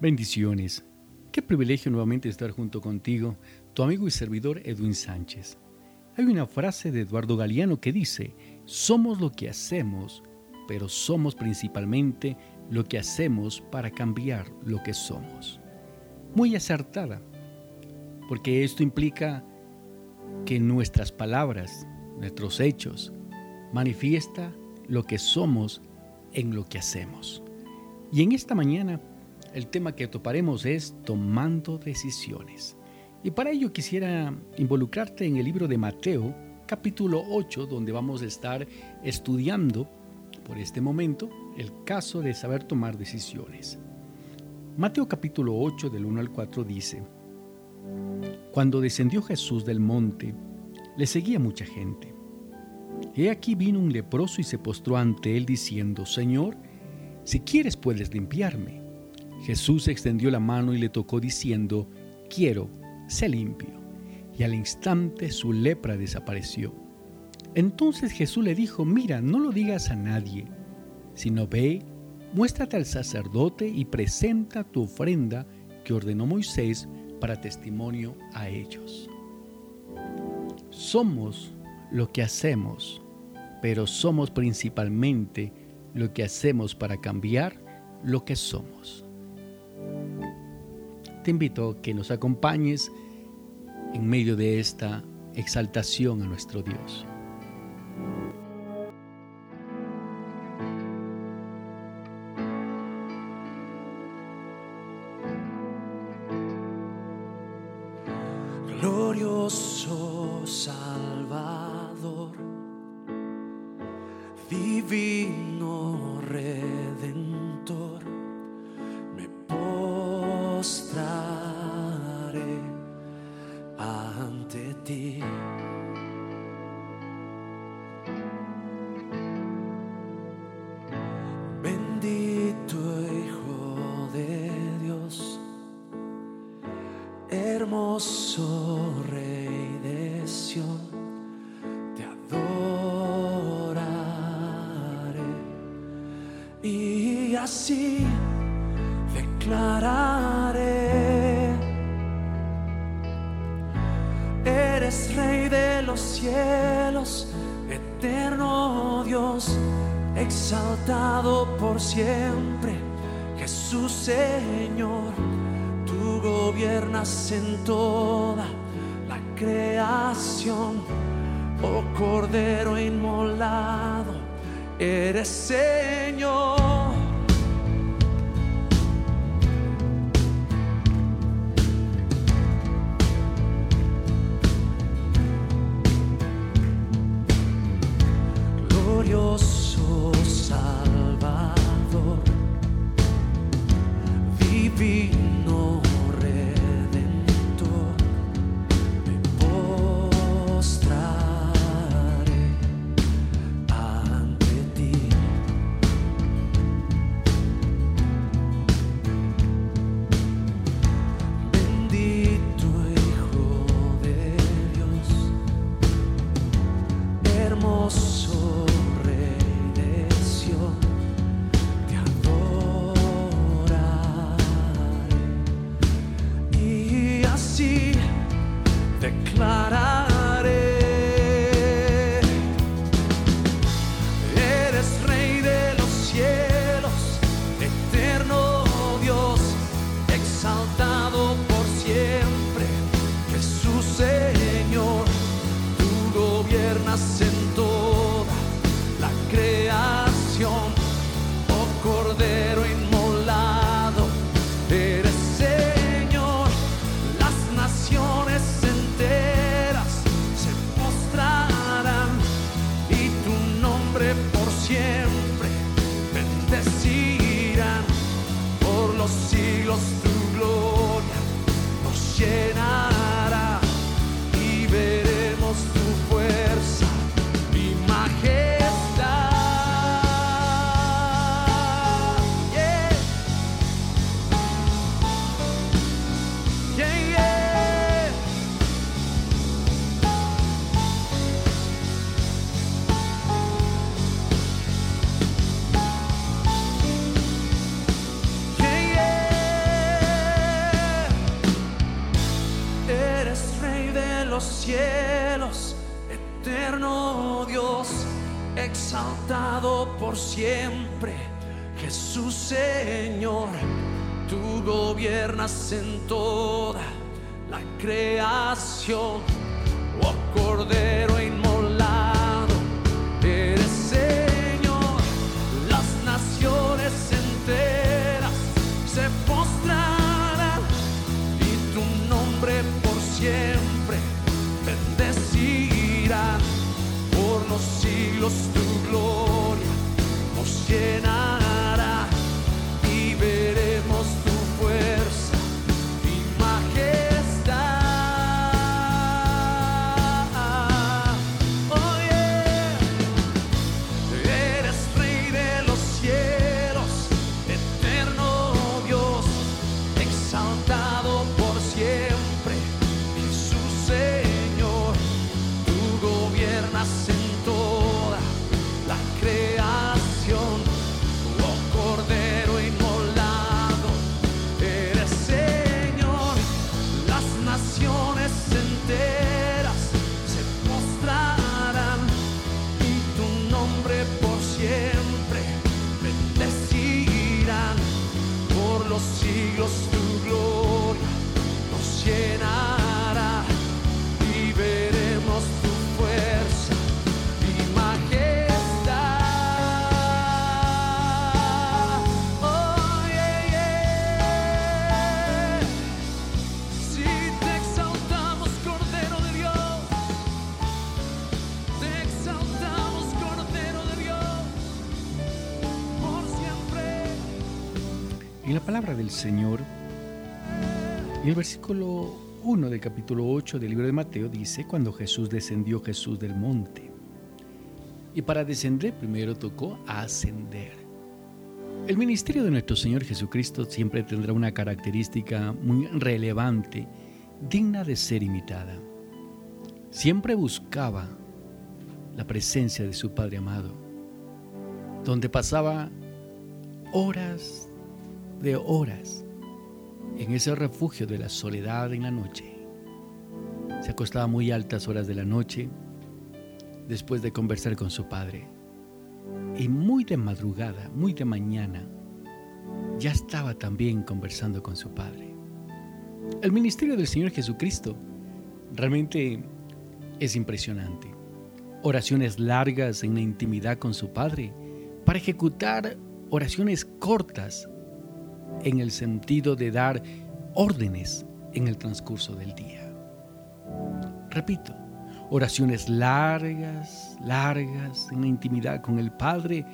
Bendiciones. Qué privilegio nuevamente estar junto contigo, tu amigo y servidor Edwin Sánchez. Hay una frase de Eduardo Galeano que dice, somos lo que hacemos, pero somos principalmente lo que hacemos para cambiar lo que somos. Muy acertada, porque esto implica que nuestras palabras, nuestros hechos, manifiesta lo que somos en lo que hacemos. Y en esta mañana el tema que toparemos es tomando decisiones. Y para ello quisiera involucrarte en el libro de Mateo, capítulo 8, donde vamos a estar estudiando por este momento el caso de saber tomar decisiones. Mateo capítulo 8 del 1 al 4 dice, Cuando descendió Jesús del monte, le seguía mucha gente. He aquí vino un leproso y se postró ante él diciendo, Señor, si quieres puedes limpiarme. Jesús extendió la mano y le tocó diciendo, quiero, sé limpio. Y al instante su lepra desapareció. Entonces Jesús le dijo, mira, no lo digas a nadie, sino ve, muéstrate al sacerdote y presenta tu ofrenda que ordenó Moisés para testimonio a ellos. Somos lo que hacemos, pero somos principalmente lo que hacemos para cambiar lo que somos te invito a que nos acompañes en medio de esta exaltación a nuestro Dios. Hermoso Rey de Sion, te adoraré y así declararé. Eres rey de los cielos, eterno Dios, exaltado por siempre, Jesús Señor. Gobiernas en toda la creación, oh Cordero inmolado, eres Señor. En toda la creación, En la palabra del Señor, en el versículo 1 del capítulo 8 del libro de Mateo dice, cuando Jesús descendió Jesús del monte. Y para descender primero tocó ascender. El ministerio de nuestro Señor Jesucristo siempre tendrá una característica muy relevante, digna de ser imitada. Siempre buscaba la presencia de su Padre amado, donde pasaba horas de horas en ese refugio de la soledad en la noche. Se acostaba muy altas horas de la noche después de conversar con su padre. Y muy de madrugada, muy de mañana, ya estaba también conversando con su padre. El ministerio del Señor Jesucristo realmente es impresionante. Oraciones largas en la intimidad con su padre para ejecutar oraciones cortas en el sentido de dar órdenes en el transcurso del día. Repito, oraciones largas, largas en la intimidad con el Padre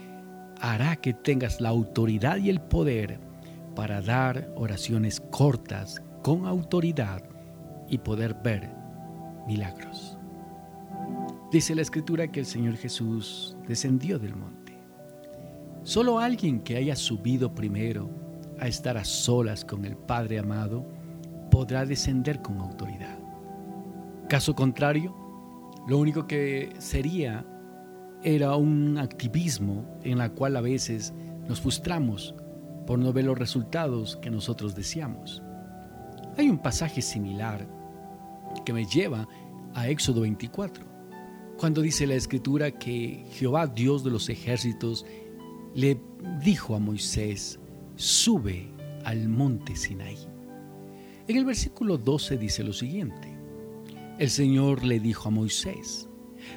hará que tengas la autoridad y el poder para dar oraciones cortas con autoridad y poder ver milagros. Dice la escritura que el Señor Jesús descendió del monte. Solo alguien que haya subido primero a estar a solas con el Padre amado podrá descender con autoridad. Caso contrario, lo único que sería era un activismo en la cual a veces nos frustramos por no ver los resultados que nosotros deseamos. Hay un pasaje similar que me lleva a Éxodo 24, cuando dice la escritura que Jehová, Dios de los ejércitos, le dijo a Moisés, sube al monte Sinaí. En el versículo 12 dice lo siguiente, el Señor le dijo a Moisés,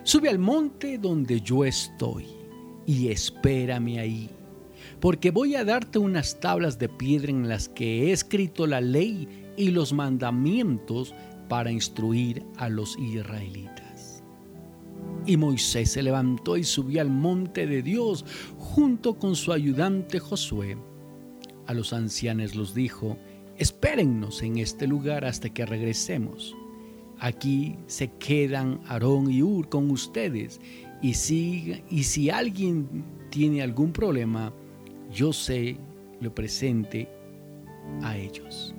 sube al monte donde yo estoy y espérame ahí, porque voy a darte unas tablas de piedra en las que he escrito la ley y los mandamientos para instruir a los israelitas. Y Moisés se levantó y subió al monte de Dios junto con su ayudante Josué. A los ancianos los dijo, espérennos en este lugar hasta que regresemos. Aquí se quedan Aarón y Ur con ustedes. Y y si alguien tiene algún problema, yo sé lo presente a ellos.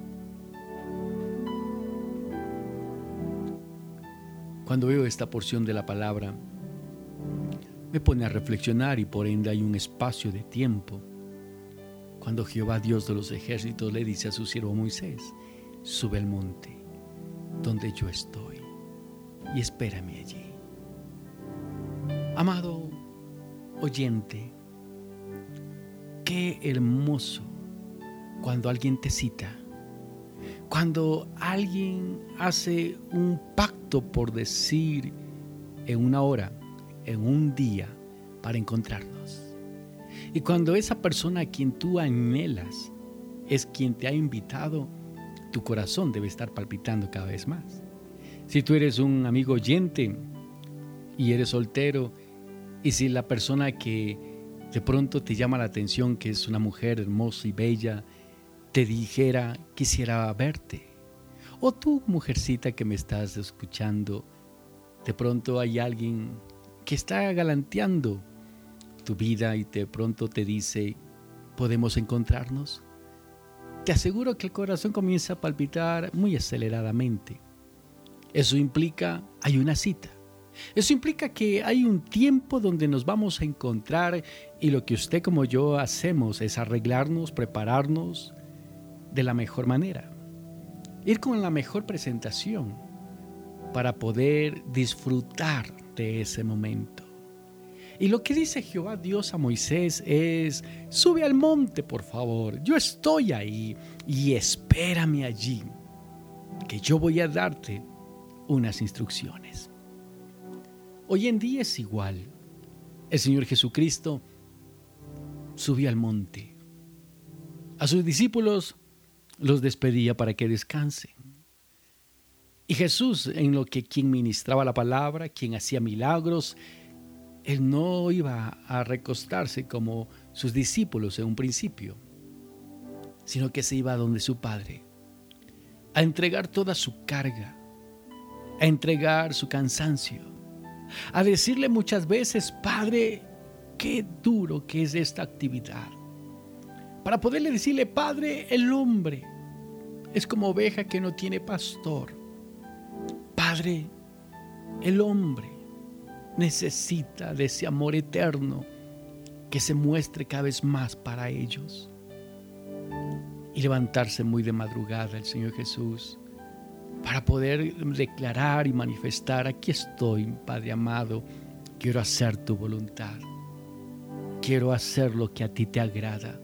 Cuando veo esta porción de la palabra, me pone a reflexionar y por ende hay un espacio de tiempo. Cuando Jehová Dios de los ejércitos le dice a su siervo Moisés, sube al monte donde yo estoy. y espérame allí. Amado oyente, qué hermoso cuando alguien te cita, cuando alguien hace un pacto por decir en una hora, en un día, para encontrarnos. Y cuando esa persona a quien tú anhelas es quien te ha invitado, tu corazón debe estar palpitando cada vez más. Si tú eres un amigo oyente y eres soltero, y si la persona que de pronto te llama la atención, que es una mujer hermosa y bella, te dijera, quisiera verte. O tú, mujercita que me estás escuchando, de pronto hay alguien que está galanteando tu vida y de pronto te dice, ¿podemos encontrarnos? Te aseguro que el corazón comienza a palpitar muy aceleradamente. Eso implica, hay una cita. Eso implica que hay un tiempo donde nos vamos a encontrar y lo que usted como yo hacemos es arreglarnos, prepararnos de la mejor manera. Ir con la mejor presentación para poder disfrutar de ese momento. Y lo que dice Jehová Dios a Moisés es, sube al monte, por favor, yo estoy ahí y espérame allí, que yo voy a darte unas instrucciones. Hoy en día es igual. El Señor Jesucristo subió al monte. A sus discípulos los despedía para que descansen. Y Jesús, en lo que quien ministraba la palabra, quien hacía milagros, él no iba a recostarse como sus discípulos en un principio, sino que se iba a donde su Padre, a entregar toda su carga, a entregar su cansancio, a decirle muchas veces, Padre, qué duro que es esta actividad. Para poderle decirle, Padre, el hombre es como oveja que no tiene pastor. Padre, el hombre necesita de ese amor eterno que se muestre cada vez más para ellos. Y levantarse muy de madrugada el Señor Jesús para poder declarar y manifestar, aquí estoy, Padre amado, quiero hacer tu voluntad. Quiero hacer lo que a ti te agrada.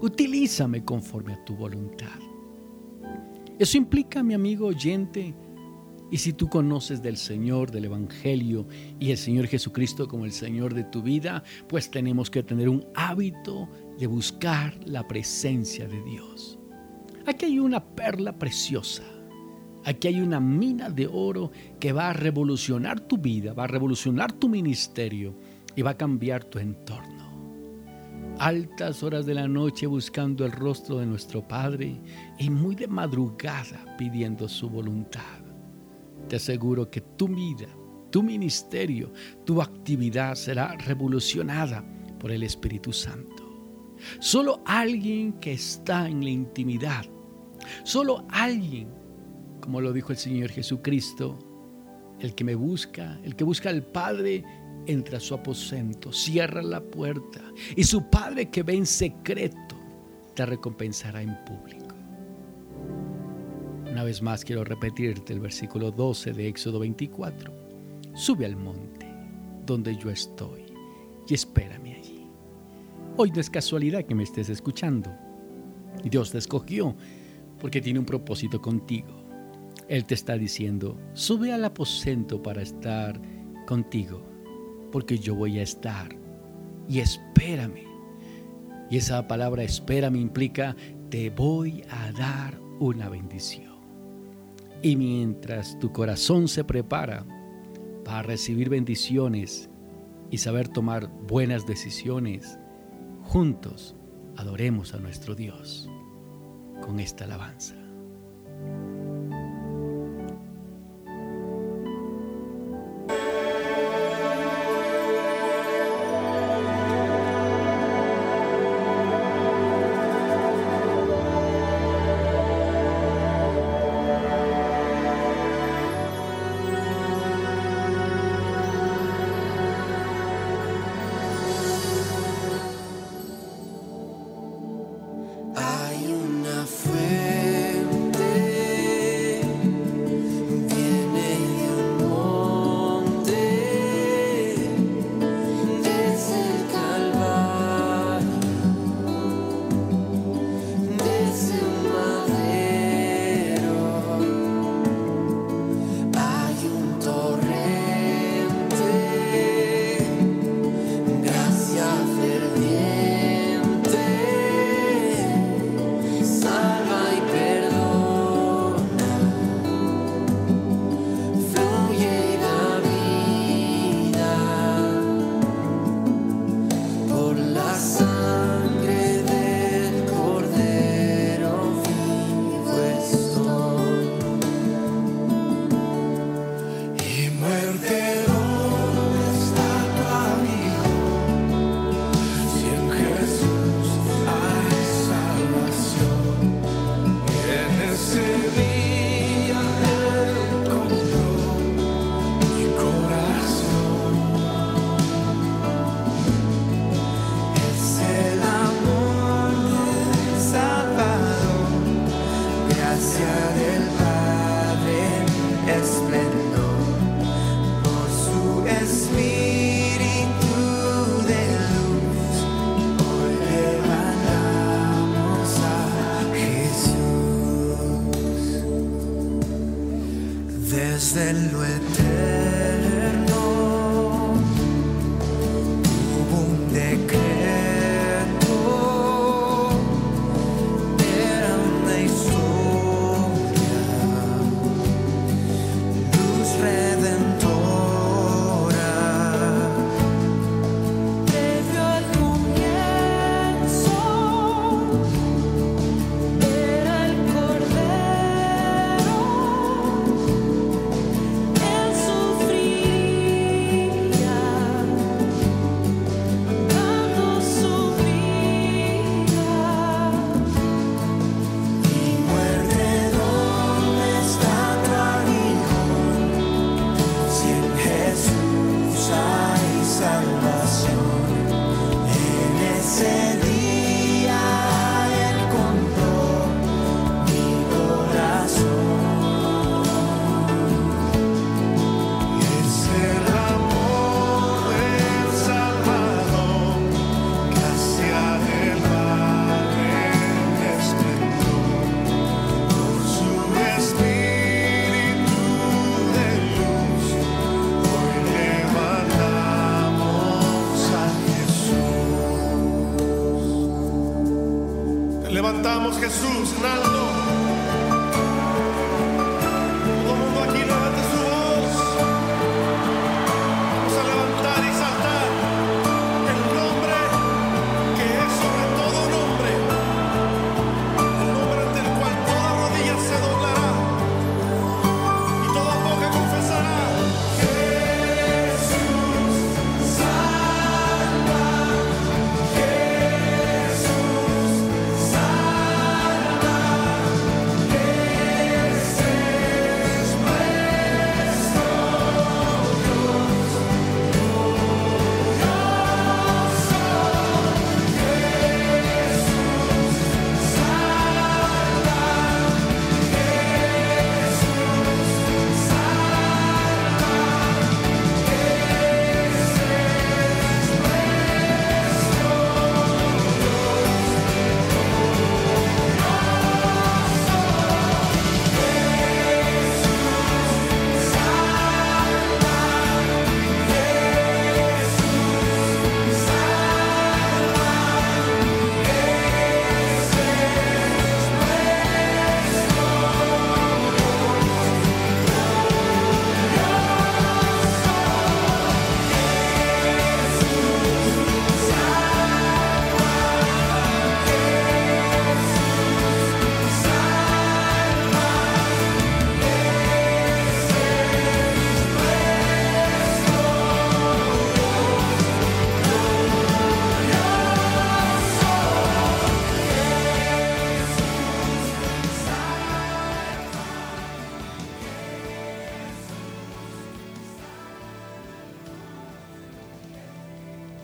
Utilízame conforme a tu voluntad. Eso implica, mi amigo oyente, y si tú conoces del Señor, del Evangelio y el Señor Jesucristo como el Señor de tu vida, pues tenemos que tener un hábito de buscar la presencia de Dios. Aquí hay una perla preciosa. Aquí hay una mina de oro que va a revolucionar tu vida, va a revolucionar tu ministerio y va a cambiar tu entorno. Altas horas de la noche buscando el rostro de nuestro Padre y muy de madrugada pidiendo su voluntad te aseguro que tu vida, tu ministerio, tu actividad será revolucionada por el Espíritu Santo. Solo alguien que está en la intimidad, solo alguien, como lo dijo el Señor Jesucristo, el que me busca, el que busca al Padre, entra a su aposento, cierra la puerta y su Padre que ve en secreto te recompensará en público. Una vez más quiero repetirte el versículo 12 de Éxodo 24. Sube al monte donde yo estoy y espérame allí. Hoy no es casualidad que me estés escuchando. Dios te escogió porque tiene un propósito contigo. Él te está diciendo, sube al aposento para estar contigo, porque yo voy a estar y espérame. Y esa palabra espérame implica, te voy a dar una bendición. Y mientras tu corazón se prepara para recibir bendiciones y saber tomar buenas decisiones, juntos adoremos a nuestro Dios con esta alabanza.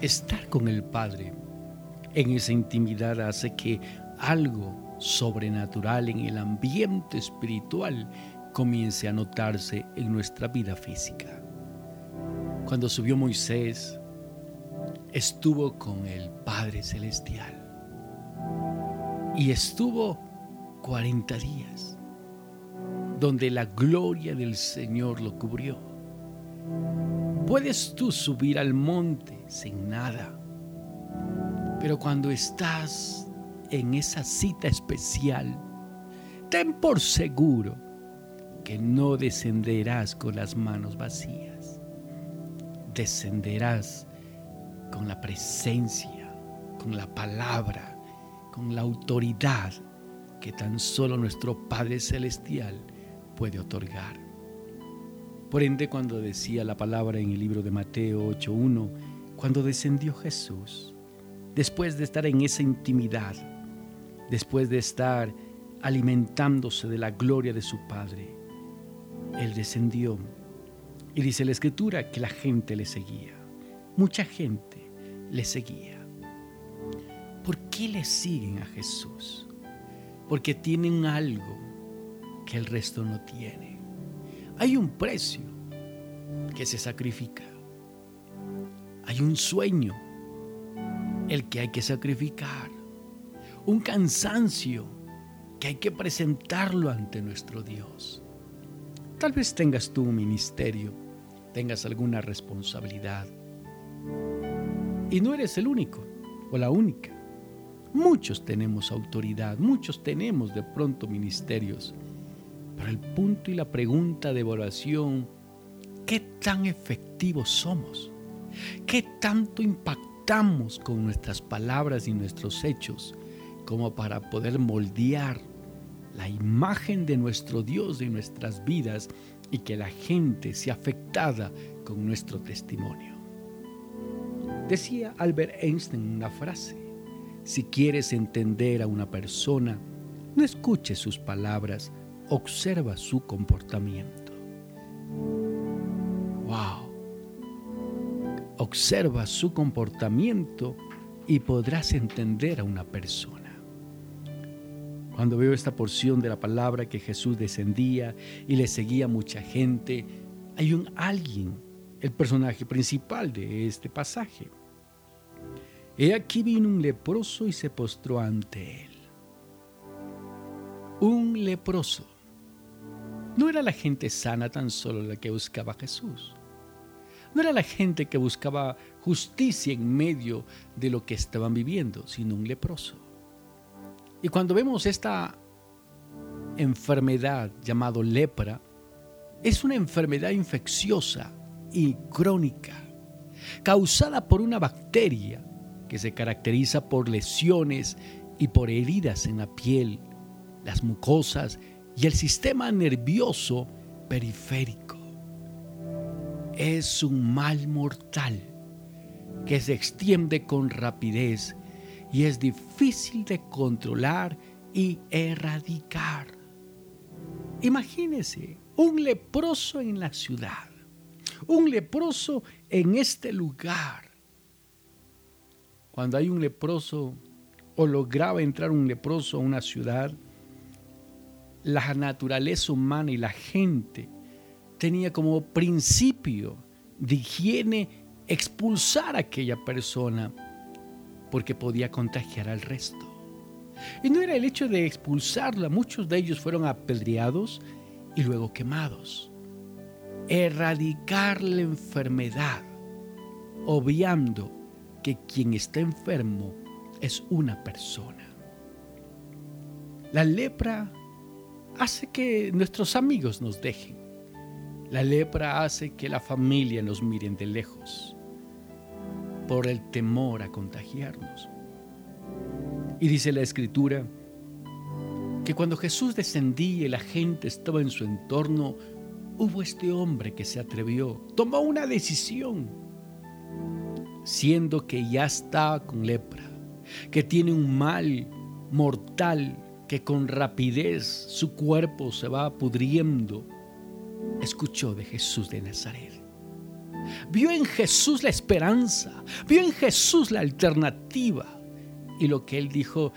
Estar con el Padre en esa intimidad hace que algo sobrenatural en el ambiente espiritual comience a notarse en nuestra vida física. Cuando subió Moisés, estuvo con el Padre Celestial y estuvo 40 días donde la gloria del Señor lo cubrió. Puedes tú subir al monte sin nada, pero cuando estás en esa cita especial, ten por seguro que no descenderás con las manos vacías, descenderás con la presencia, con la palabra, con la autoridad que tan solo nuestro Padre Celestial puede otorgar. Por ende, cuando decía la palabra en el libro de Mateo 8.1, cuando descendió Jesús, después de estar en esa intimidad, después de estar alimentándose de la gloria de su Padre, Él descendió. Y dice la Escritura que la gente le seguía. Mucha gente le seguía. ¿Por qué le siguen a Jesús? Porque tienen algo que el resto no tiene. Hay un precio que se sacrifica. Hay un sueño, el que hay que sacrificar. Un cansancio que hay que presentarlo ante nuestro Dios. Tal vez tengas tú un ministerio, tengas alguna responsabilidad. Y no eres el único o la única. Muchos tenemos autoridad, muchos tenemos de pronto ministerios. Pero el punto y la pregunta de evaluación, ¿qué tan efectivos somos? ¿Qué tanto impactamos con nuestras palabras y nuestros hechos como para poder moldear la imagen de nuestro Dios en nuestras vidas y que la gente sea afectada con nuestro testimonio? Decía Albert Einstein una frase, si quieres entender a una persona, no escuches sus palabras, observa su comportamiento. ¡Wow! Observa su comportamiento y podrás entender a una persona. Cuando veo esta porción de la palabra que Jesús descendía y le seguía mucha gente, hay un alguien, el personaje principal de este pasaje. He aquí vino un leproso y se postró ante él. Un leproso. No era la gente sana tan solo la que buscaba Jesús. No era la gente que buscaba justicia en medio de lo que estaban viviendo, sino un leproso. Y cuando vemos esta enfermedad llamado lepra, es una enfermedad infecciosa y crónica, causada por una bacteria que se caracteriza por lesiones y por heridas en la piel, las mucosas y el sistema nervioso periférico. Es un mal mortal que se extiende con rapidez y es difícil de controlar y erradicar. Imagínese un leproso en la ciudad, un leproso en este lugar. Cuando hay un leproso o lograba entrar un leproso a una ciudad, la naturaleza humana y la gente tenía como principio de higiene expulsar a aquella persona porque podía contagiar al resto. Y no era el hecho de expulsarla, muchos de ellos fueron apedreados y luego quemados. Erradicar la enfermedad, obviando que quien está enfermo es una persona. La lepra hace que nuestros amigos nos dejen. La lepra hace que la familia nos miren de lejos por el temor a contagiarnos. Y dice la escritura que cuando Jesús descendía y la gente estaba en su entorno, hubo este hombre que se atrevió, tomó una decisión, siendo que ya está con lepra, que tiene un mal mortal, que con rapidez su cuerpo se va pudriendo, escuchó de Jesús de Nazaret. Vio en Jesús la esperanza, vio en Jesús la alternativa. Y lo que él dijo,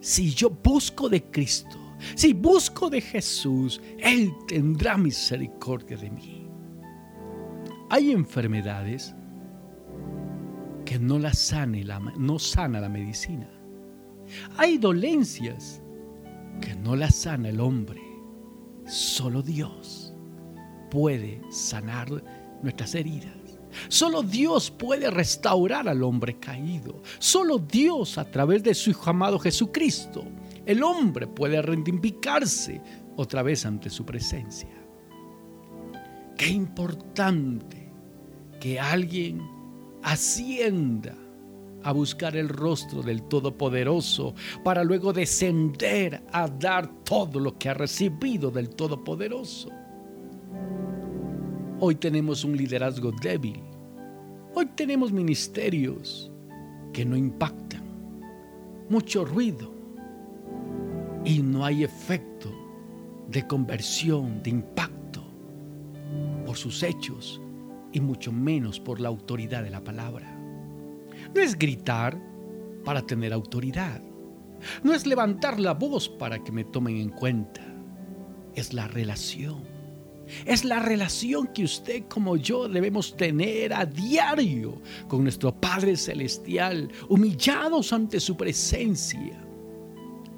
si yo busco de Cristo, si busco de Jesús, Él tendrá misericordia de mí. Hay enfermedades que no las sane la, no sana la medicina. Hay dolencias que no las sana el hombre. Solo Dios puede sanar nuestras heridas. Solo Dios puede restaurar al hombre caído. Solo Dios a través de su Hijo amado Jesucristo. El hombre puede reivindicarse otra vez ante su presencia. Qué importante que alguien ascienda a buscar el rostro del Todopoderoso para luego descender a dar todo lo que ha recibido del Todopoderoso. Hoy tenemos un liderazgo débil. Hoy tenemos ministerios que no impactan. Mucho ruido. Y no hay efecto de conversión, de impacto por sus hechos y mucho menos por la autoridad de la palabra. No es gritar para tener autoridad. No es levantar la voz para que me tomen en cuenta. Es la relación es la relación que usted como yo debemos tener a diario con nuestro Padre Celestial, humillados ante su presencia,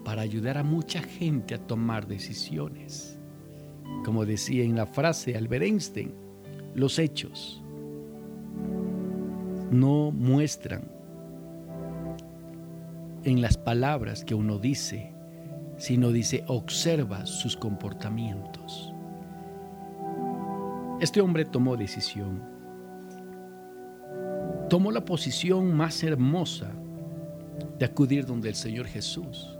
para ayudar a mucha gente a tomar decisiones. Como decía en la frase Albert Einstein, los hechos no muestran en las palabras que uno dice, sino dice, observa sus comportamientos. Este hombre tomó decisión. Tomó la posición más hermosa de acudir donde el Señor Jesús.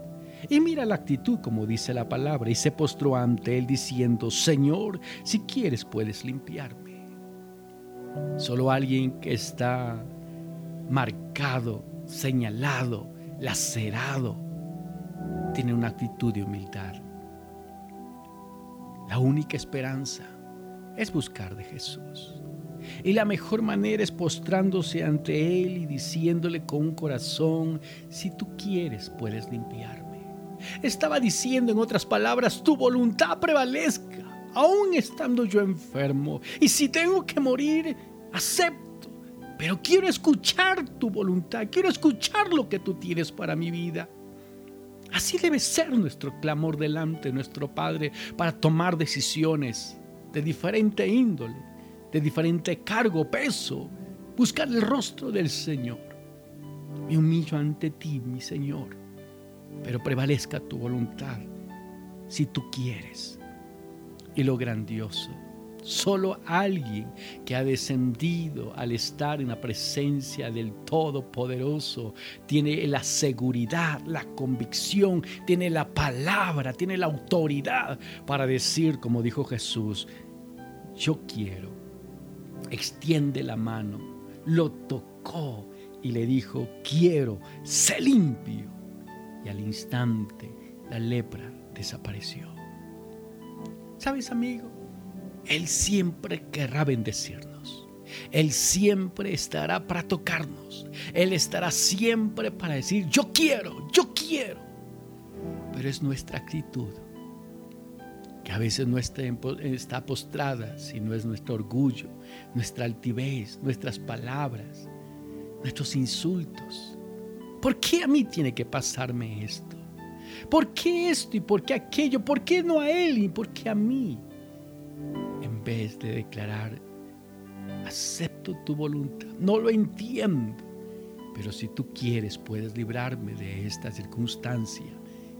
Y mira la actitud como dice la palabra, y se postró ante él diciendo, Señor, si quieres puedes limpiarme. Solo alguien que está marcado, señalado, lacerado, tiene una actitud de humildad. La única esperanza es buscar de Jesús. Y la mejor manera es postrándose ante Él y diciéndole con un corazón, si tú quieres puedes limpiarme. Estaba diciendo en otras palabras, tu voluntad prevalezca, aún estando yo enfermo. Y si tengo que morir, acepto. Pero quiero escuchar tu voluntad, quiero escuchar lo que tú tienes para mi vida. Así debe ser nuestro clamor delante de nuestro Padre para tomar decisiones de diferente índole, de diferente cargo, peso, buscar el rostro del Señor. Me humillo ante ti, mi Señor, pero prevalezca tu voluntad si tú quieres. Y lo grandioso, solo alguien que ha descendido al estar en la presencia del Todopoderoso tiene la seguridad, la convicción, tiene la palabra, tiene la autoridad para decir, como dijo Jesús, yo quiero. Extiende la mano, lo tocó y le dijo, quiero, sé limpio. Y al instante la lepra desapareció. ¿Sabes, amigo? Él siempre querrá bendecirnos. Él siempre estará para tocarnos. Él estará siempre para decir, yo quiero, yo quiero. Pero es nuestra actitud que a veces no está, postrada, sino es nuestro orgullo, nuestra altivez, nuestras palabras, nuestros insultos. ¿Por qué a mí tiene que pasarme esto? ¿Por qué esto y por qué aquello? ¿Por qué no a él y por qué a mí? En vez de declarar, acepto tu voluntad, no lo entiendo, pero si tú quieres puedes librarme de esta circunstancia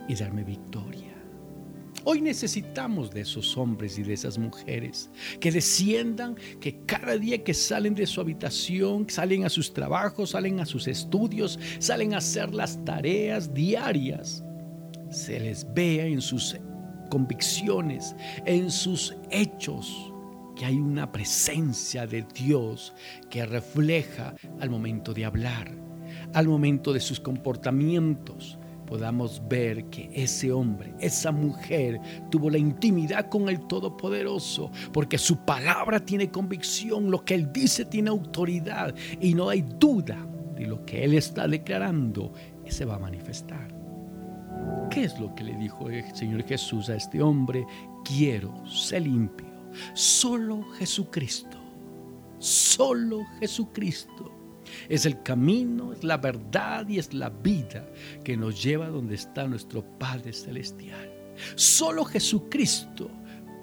y darme victoria. Hoy necesitamos de esos hombres y de esas mujeres que desciendan, que cada día que salen de su habitación, salen a sus trabajos, salen a sus estudios, salen a hacer las tareas diarias, se les vea en sus convicciones, en sus hechos, que hay una presencia de Dios que refleja al momento de hablar, al momento de sus comportamientos, podamos ver que ese hombre, esa mujer tuvo la intimidad con el Todopoderoso, porque su palabra tiene convicción, lo que él dice tiene autoridad y no hay duda de lo que él está declarando, se va a manifestar. ¿Qué es lo que le dijo el Señor Jesús a este hombre? Quiero ser limpio. Solo Jesucristo, solo Jesucristo es el camino, es la verdad y es la vida que nos lleva donde está nuestro Padre Celestial. Solo Jesucristo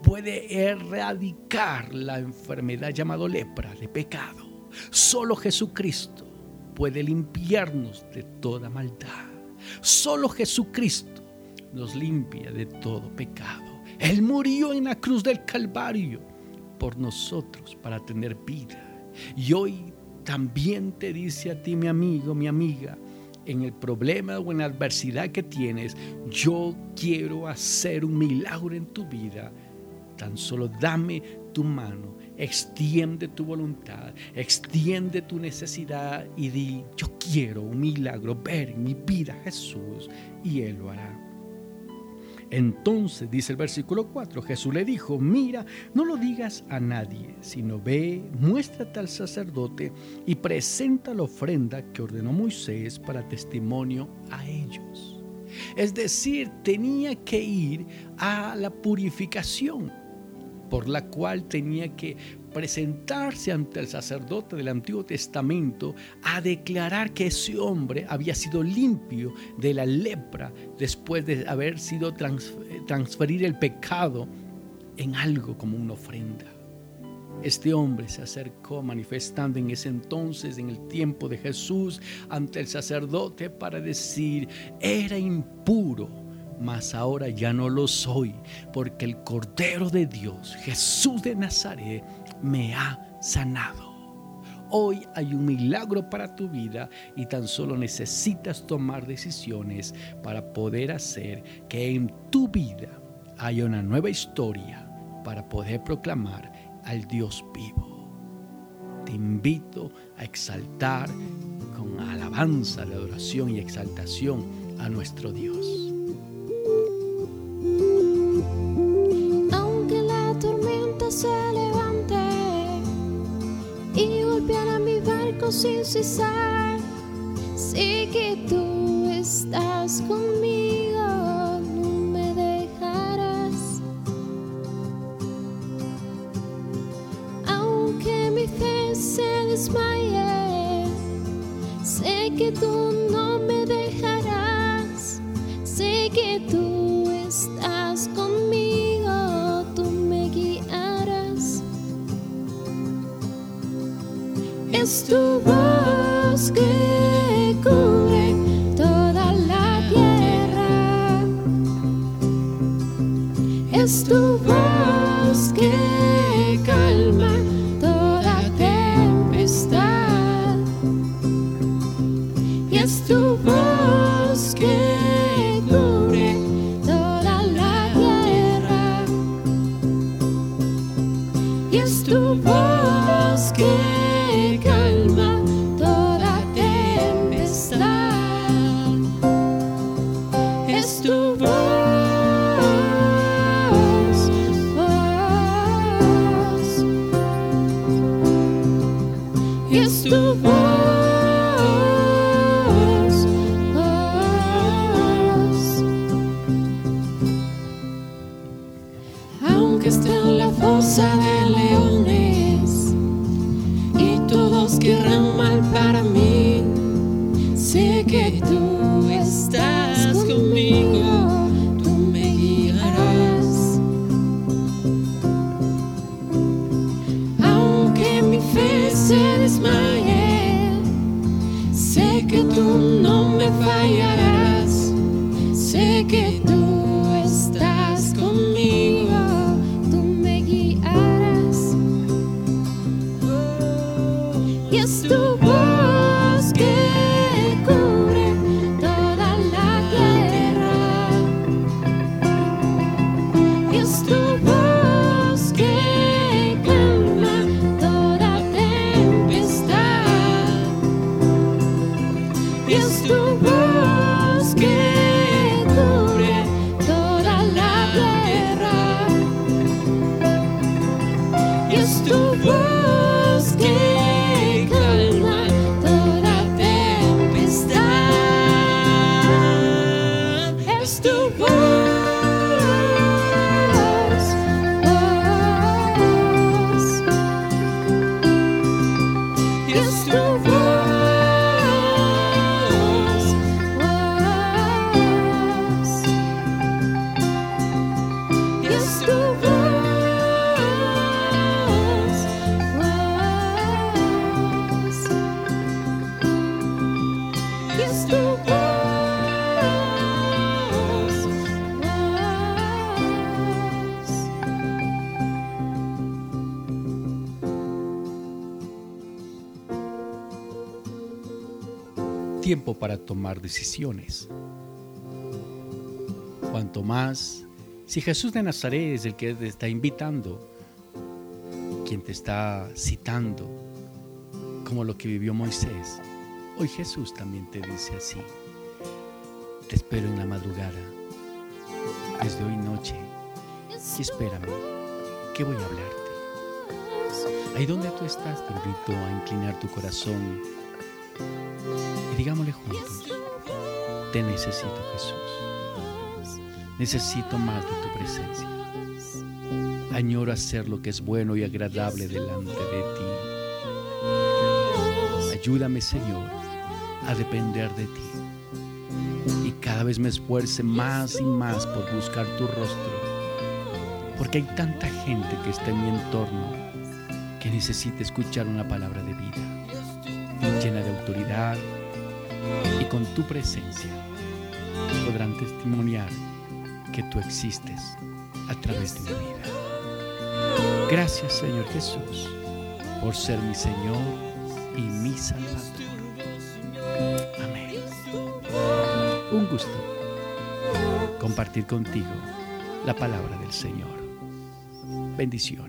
puede erradicar la enfermedad llamada lepra de pecado. Solo Jesucristo puede limpiarnos de toda maldad. Solo Jesucristo nos limpia de todo pecado. Él murió en la cruz del Calvario por nosotros para tener vida. Y hoy también te dice a ti, mi amigo, mi amiga, en el problema o en la adversidad que tienes, yo quiero hacer un milagro en tu vida. Tan solo dame tu mano, extiende tu voluntad, extiende tu necesidad y di, yo quiero un milagro ver en mi vida Jesús y Él lo hará. Entonces, dice el versículo 4, Jesús le dijo, mira, no lo digas a nadie, sino ve, muéstrate al sacerdote y presenta la ofrenda que ordenó Moisés para testimonio a ellos. Es decir, tenía que ir a la purificación por la cual tenía que presentarse ante el sacerdote del Antiguo Testamento a declarar que ese hombre había sido limpio de la lepra después de haber sido transferir el pecado en algo como una ofrenda. Este hombre se acercó manifestando en ese entonces, en el tiempo de Jesús, ante el sacerdote para decir, era impuro, mas ahora ya no lo soy, porque el Cordero de Dios, Jesús de Nazaret, me ha sanado. Hoy hay un milagro para tu vida y tan solo necesitas tomar decisiones para poder hacer que en tu vida haya una nueva historia para poder proclamar al Dios vivo. Te invito a exaltar con alabanza de adoración y exaltación a nuestro Dios. Sin cesar, sé que tú estás conmigo, no me dejarás. Aunque mi fe se desmaye, sé que tú Para tomar decisiones. Cuanto más, si Jesús de Nazaret es el que te está invitando, quien te está citando, como lo que vivió Moisés, hoy Jesús también te dice así. Te espero en la madrugada, desde hoy noche, y espérame, que voy a hablarte. Ahí donde tú estás, te invito a inclinar tu corazón y digámosle juntos, te necesito Jesús, necesito más de tu presencia. Añoro hacer lo que es bueno y agradable delante de ti. Ayúdame Señor a depender de ti y cada vez me esfuerce más y más por buscar tu rostro, porque hay tanta gente que está en mi entorno que necesita escuchar una palabra de vida, llena de autoridad y con tu presencia podrán testimoniar que tú existes a través de mi vida. Gracias Señor Jesús por ser mi Señor y mi Salvador. Amén. Un gusto compartir contigo la palabra del Señor. Bendiciones.